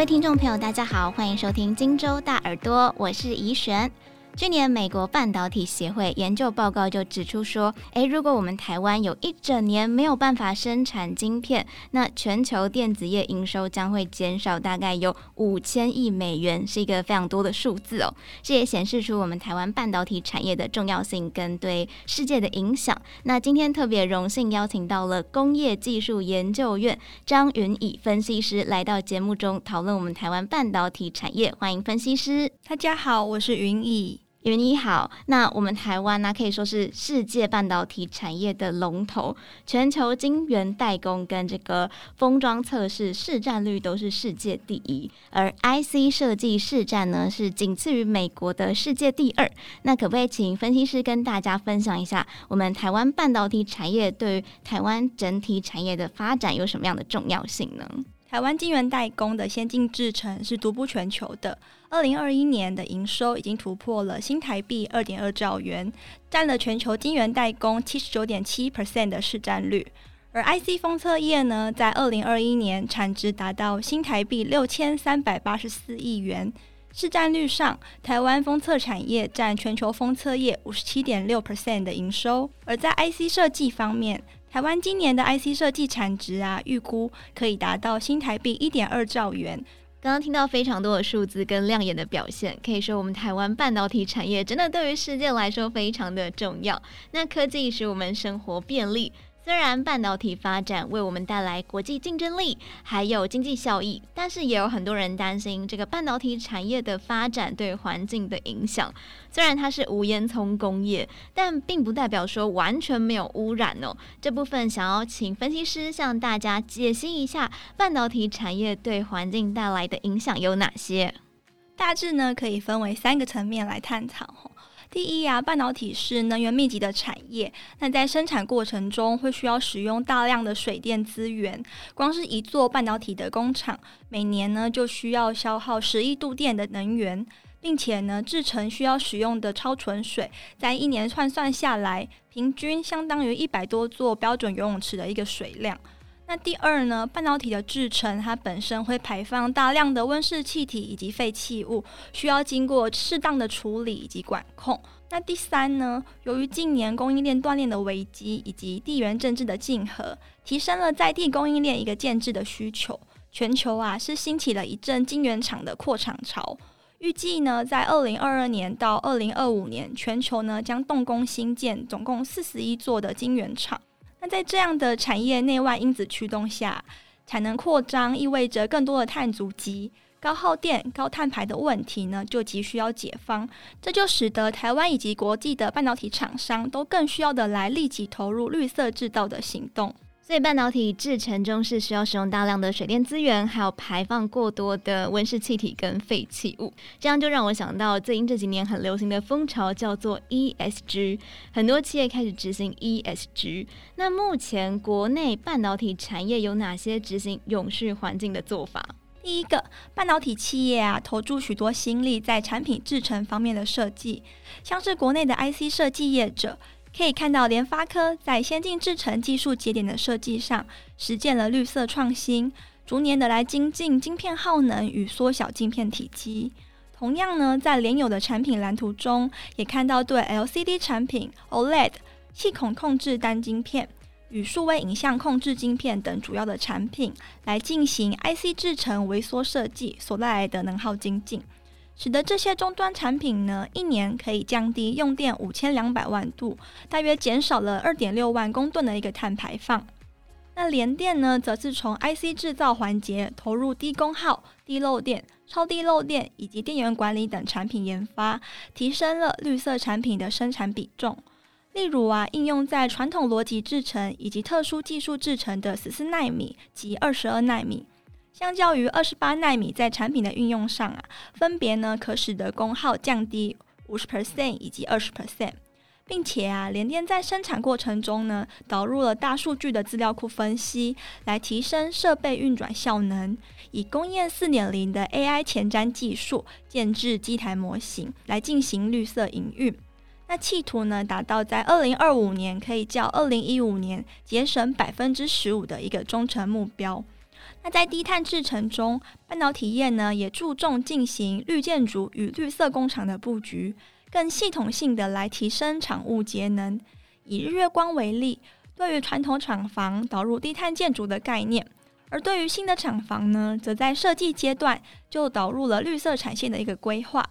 各位听众朋友，大家好，欢迎收听荆州大耳朵，我是怡璇。去年，美国半导体协会研究报告就指出说，诶，如果我们台湾有一整年没有办法生产晶片，那全球电子业营收将会减少大概有五千亿美元，是一个非常多的数字哦。这也显示出我们台湾半导体产业的重要性跟对世界的影响。那今天特别荣幸邀请到了工业技术研究院张云颖分析师来到节目中讨论我们台湾半导体产业，欢迎分析师。大家好，我是云颖。云颖好，那我们台湾呢、可以说是世界半导体产业的龙头，全球晶圆代工跟这个封装测试市占率都是世界第一，而 IC 设计市占呢是仅次于美国的世界第二。那可不可以请分析师跟大家分享一下，我们台湾半导体产业对于台湾整体产业的发展有什么样的重要性呢？台湾晶圆代工的先进制程是独步全球的。二零二一年的营收已经突破了新台币二点二兆元，占了全球晶圆代工七十九点七 percent 的市占率。而 IC 封测业呢，在二零二一年产值达到新台币六千三百八十四亿元，市占率上，台湾封测产业占全球封测业五十七点六 percent 的营收。而在 IC 设计方面，台湾今年的 IC 设计产值啊，预估可以达到新台币一点二兆元。刚刚听到非常多的数字跟亮眼的表现，可以说我们台湾半导体产业真的对于世界来说非常的重要。那科技使我们生活便利。虽然半导体发展为我们带来国际竞争力，还有经济效益，但是也有很多人担心这个半导体产业的发展对环境的影响。虽然它是无烟囱工业，但并不代表说完全没有污染哦。这部分想要请分析师向大家解析一下半导体产业对环境带来的影响有哪些。大致呢可以分为三个层面来探讨。第一啊，半导体是能源密集的产业，那在生产过程中会需要使用大量的水电资源，光是一座半导体的工厂，每年呢就需要消耗十亿度电的能源，并且呢制成需要使用的超纯水，在一年换算下来，平均相当于一百多座标准游泳池的一个水量。那第二呢，半导体的制程它本身会排放大量的温室气体以及废弃物，需要经过适当的处理以及管控。那第三呢，由于近年供应链断裂的危机以及地缘政治的竞合，提升了在地供应链一个建制的需求，全球啊是兴起了一阵晶圆厂的扩厂潮。预计呢，在二零二二年到二零二五年，全球呢将动工兴建总共四十一座的晶圆厂。那在这样的产业内外因子驱动下，产能扩张意味着更多的碳足迹、高耗电、高碳排的问题呢，就急需要解方。这就使得台湾以及国际的半导体厂商都更需要的来立即投入绿色制造的行动。所以半导体制成中是需要使用大量的水电资源，还有排放过多的温室气体跟废弃物。这样就让我想到最近这几年很流行的风潮叫做 ESG，很多企业开始执行 ESG。那目前国内半导体产业有哪些执行永续环境的做法？第一个，半导体企业啊，投注许多心力在产品制成方面的设计，像是国内的 IC 设计业者。可以看到，联发科在先进制程技术节点的设计上，实践了绿色创新，逐年的来精进晶片耗能与缩小晶片体积。同样呢，在联友的产品蓝图中，也看到对 LCD 产品、OLED、气孔控制单晶片与数位影像控制晶片等主要的产品，来进行 IC 制程微缩设计所带来的能耗精进。使得这些终端产品呢，一年可以降低用电五千两百万度，大约减少了二点六万公吨的一个碳排放。那联电呢，则是从 IC 制造环节投入低功耗、低漏电、超低漏电以及电源管理等产品研发，提升了绿色产品的生产比重。例如啊，应用在传统逻辑制程以及特殊技术制程的十四纳米及二十二纳米。相较于二十八纳米，在产品的运用上啊，分别呢可使得功耗降低五十 percent 以及二十 percent，并且啊，联电在生产过程中呢，导入了大数据的资料库分析，来提升设备运转效能，以工业四点零的 AI 前瞻技术建置机台模型，来进行绿色营运。那企图呢，达到在二零二五年可以较二零一五年节省百分之十五的一个中程目标。那在低碳制程中，半导体业呢也注重进行绿建筑与绿色工厂的布局，更系统性的来提升厂务节能。以日月光为例，对于传统厂房导入低碳建筑的概念，而对于新的厂房呢，则在设计阶段就导入了绿色产线的一个规划。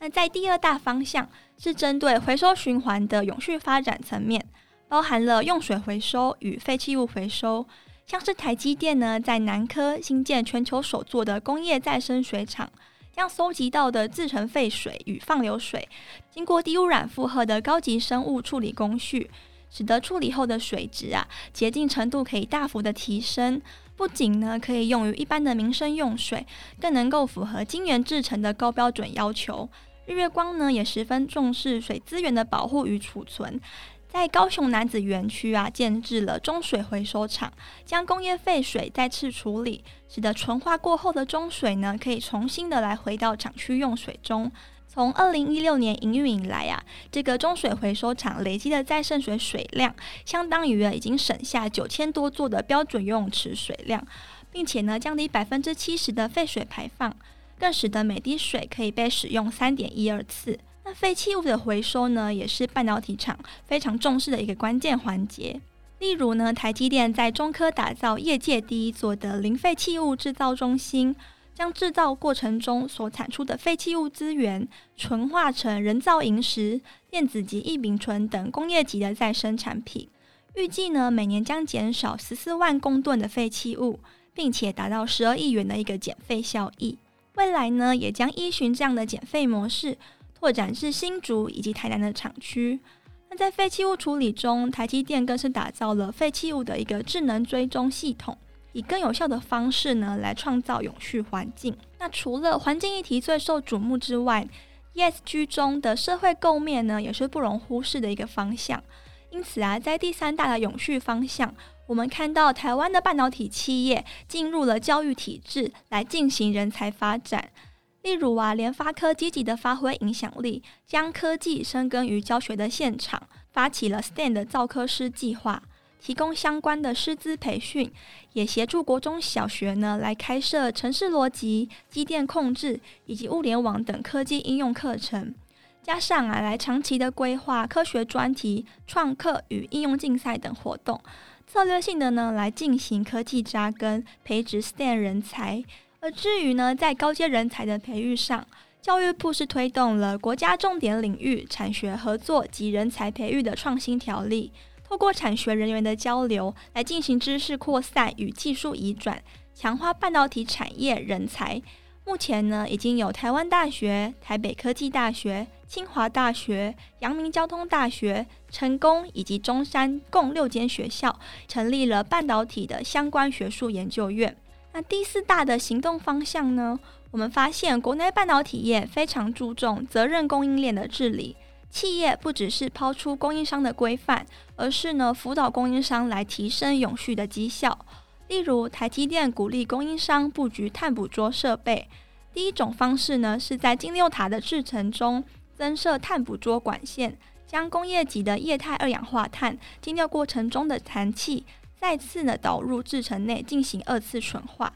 那在第二大方向是针对回收循环的永续发展层面，包含了用水回收与废弃物回收。像是台积电呢，在南科新建全球首座的工业再生水厂，将搜集到的制程废水与放流水，经过低污染负荷的高级生物处理工序，使得处理后的水质啊洁净程度可以大幅的提升。不仅呢可以用于一般的民生用水，更能够符合晶圆制程的高标准要求。日月光呢也十分重视水资源的保护与储存。在高雄男子园区啊，建置了中水回收厂，将工业废水再次处理，使得纯化过后的中水呢，可以重新的来回到厂区用水中。从二零一六年营运以来啊，这个中水回收厂累积的再生水水量，相当于啊已经省下九千多座的标准游泳池水量，并且呢降低百分之七十的废水排放，更使得每滴水可以被使用三点一二次。废弃物的回收呢，也是半导体厂非常重视的一个关键环节。例如呢，台积电在中科打造业界第一座的零废弃物制造中心，将制造过程中所产出的废弃物资源纯化成人造萤石、电子级异丙醇等工业级的再生产品。预计呢，每年将减少十四万公吨的废弃物，并且达到十二亿元的一个减废效益。未来呢，也将依循这样的减废模式。拓展至新竹以及台南的厂区。那在废弃物处理中，台积电更是打造了废弃物的一个智能追踪系统，以更有效的方式呢来创造永续环境。那除了环境议题最受瞩目之外，ESG 中的社会构面呢也是不容忽视的一个方向。因此啊，在第三大的永续方向，我们看到台湾的半导体企业进入了教育体制来进行人才发展。例如啊，联发科积极的发挥影响力，将科技深耕于教学的现场，发起了 STEM 的造科师计划，提供相关的师资培训，也协助国中小学呢来开设程式逻辑、机电控制以及物联网等科技应用课程。加上啊，来长期的规划科学专题、创客与应用竞赛等活动，策略性的呢来进行科技扎根，培植 STEM 人才。而至于呢，在高阶人才的培育上，教育部是推动了国家重点领域产学合作及人才培育的创新条例，透过产学人员的交流来进行知识扩散与技术移转，强化半导体产业人才。目前呢，已经有台湾大学、台北科技大学、清华大学、阳明交通大学、成功以及中山共六间学校成立了半导体的相关学术研究院。那第四大的行动方向呢？我们发现国内半导体业非常注重责任供应链的治理，企业不只是抛出供应商的规范，而是呢辅导供应商来提升永续的绩效。例如，台积电鼓励供应商布局碳捕捉设备。第一种方式呢，是在金六塔的制程中增设碳捕捉管线，将工业级的液态二氧化碳精炼过程中的残气。再次呢导入制程内进行二次纯化。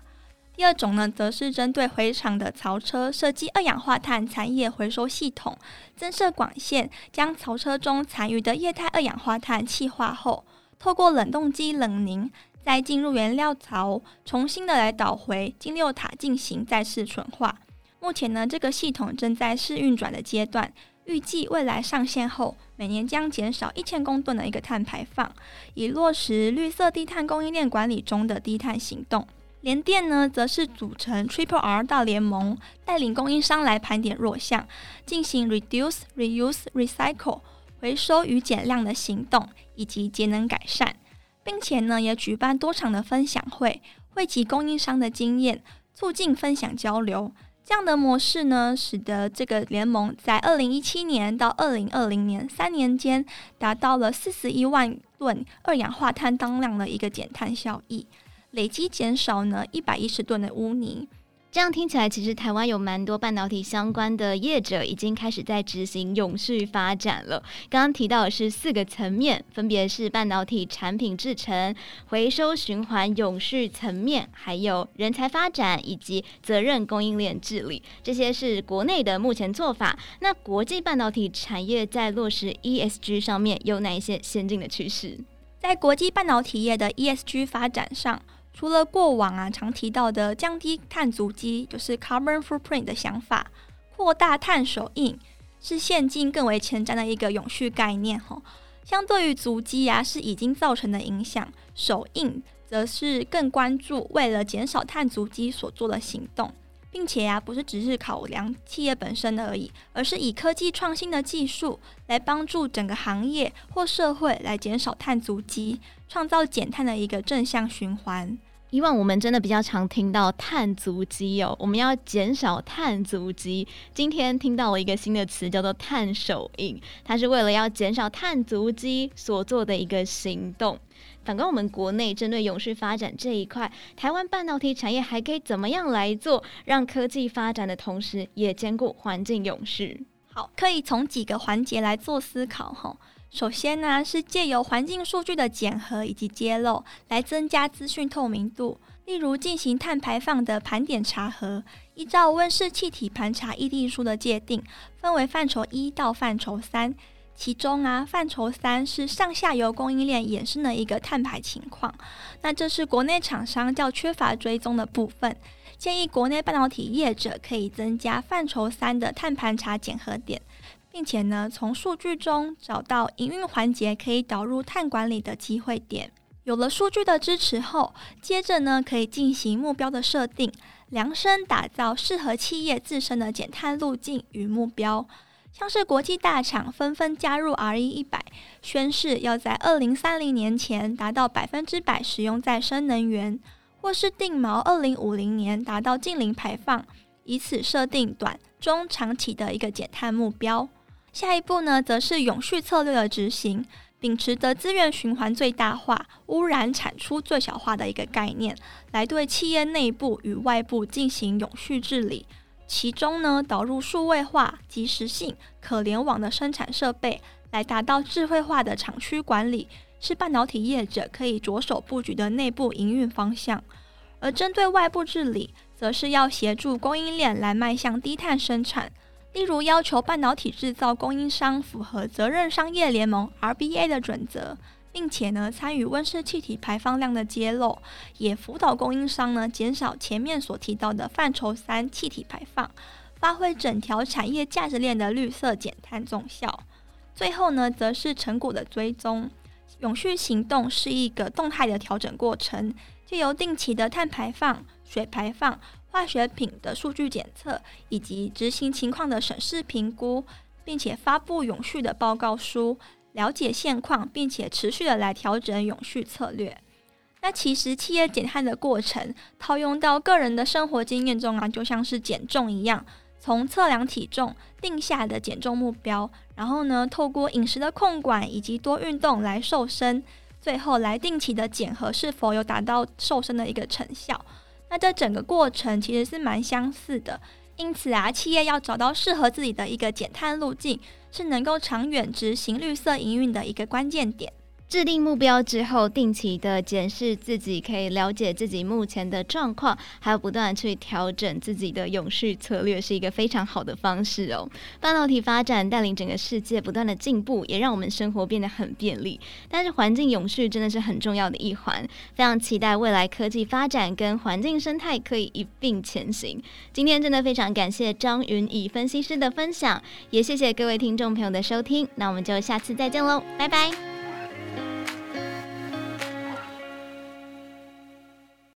第二种呢，则是针对回厂的槽车设计二氧化碳残液回收系统，增设管线，将槽车中残余的液态二氧化碳气化后，透过冷冻机冷凝，再进入原料槽，重新的来导回金六塔进行再次纯化。目前呢，这个系统正在试运转的阶段。预计未来上线后，每年将减少一千公吨的一个碳排放，以落实绿色低碳供应链管理中的低碳行动。联电呢，则是组成 Triple R 大联盟，带领供应商来盘点弱项，进行 Reduce、Reuse、Recycle 回收与减量的行动，以及节能改善，并且呢，也举办多场的分享会，汇集供应商的经验，促进分享交流。这样的模式呢，使得这个联盟在二零一七年到二零二零年三年间，达到了四十一万吨二氧化碳当量的一个减碳效益，累计减少呢一百一十吨的污泥。这样听起来，其实台湾有蛮多半导体相关的业者已经开始在执行永续发展了。刚刚提到的是四个层面，分别是半导体产品制程、回收循环、永续层面，还有人才发展以及责任供应链治理。这些是国内的目前做法。那国际半导体产业在落实 ESG 上面有哪一些先进的趋势？在国际半导体业的 ESG 发展上。除了过往啊常提到的降低碳足迹，就是 carbon footprint 的想法，扩大碳手印是现今更为前瞻的一个永续概念。吼，相对于足迹啊是已经造成的影响，手印则是更关注为了减少碳足迹所做的行动，并且啊不是只是考量企业本身的而已，而是以科技创新的技术来帮助整个行业或社会来减少碳足迹。创造减碳的一个正向循环。以往我们真的比较常听到碳足迹哦，我们要减少碳足迹。今天听到了一个新的词，叫做碳手印，它是为了要减少碳足迹所做的一个行动。反观我们国内针对永续发展这一块，台湾半导体产业还可以怎么样来做，让科技发展的同时也兼顾环境永续？好，可以从几个环节来做思考哈。首先呢，是借由环境数据的检核以及揭露，来增加资讯透明度。例如进行碳排放的盘点查核，依照温室气体盘查议定书的界定，分为范畴一到范畴三。其中啊，范畴三是上下游供应链衍生的一个碳排情况。那这是国内厂商较缺乏追踪的部分，建议国内半导体业者可以增加范畴三的碳盘查检核点。并且呢，从数据中找到营运环节可以导入碳管理的机会点。有了数据的支持后，接着呢，可以进行目标的设定，量身打造适合企业自身的减碳路径与目标。像是国际大厂纷纷加入 RE100，宣誓要在二零三零年前达到百分之百使用再生能源，或是定锚二零五零年达到净零排放，以此设定短、中、长期的一个减碳目标。下一步呢，则是永续策略的执行，秉持的资源循环最大化、污染产出最小化的一个概念，来对企业内部与外部进行永续治理。其中呢，导入数位化、即时性、可联网的生产设备，来达到智慧化的厂区管理，是半导体业者可以着手布局的内部营运方向。而针对外部治理，则是要协助供应链来迈向低碳生产。例如，要求半导体制造供应商符合责任商业联盟 （RBA） 的准则，并且呢参与温室气体排放量的揭露，也辅导供应商呢减少前面所提到的范畴三气体排放，发挥整条产业价值链的绿色减碳总效。最后呢，则是成果的追踪。永续行动是一个动态的调整过程，借由定期的碳排放、水排放。化学品的数据检测以及执行情况的审视评估，并且发布永续的报告书，了解现况，并且持续的来调整永续策略。那其实企业减碳的过程，套用到个人的生活经验中啊，就像是减重一样，从测量体重、定下的减重目标，然后呢，透过饮食的控管以及多运动来瘦身，最后来定期的检核是否有达到瘦身的一个成效。那这整个过程其实是蛮相似的，因此啊，企业要找到适合自己的一个减碳路径，是能够长远执行绿色营运的一个关键点。制定目标之后，定期的检视自己，可以了解自己目前的状况，还有不断去调整自己的永续策略，是一个非常好的方式哦。半导体发展带领整个世界不断的进步，也让我们生活变得很便利。但是环境永续真的是很重要的一环，非常期待未来科技发展跟环境生态可以一并前行。今天真的非常感谢张云仪分析师的分享，也谢谢各位听众朋友的收听。那我们就下次再见喽，拜拜。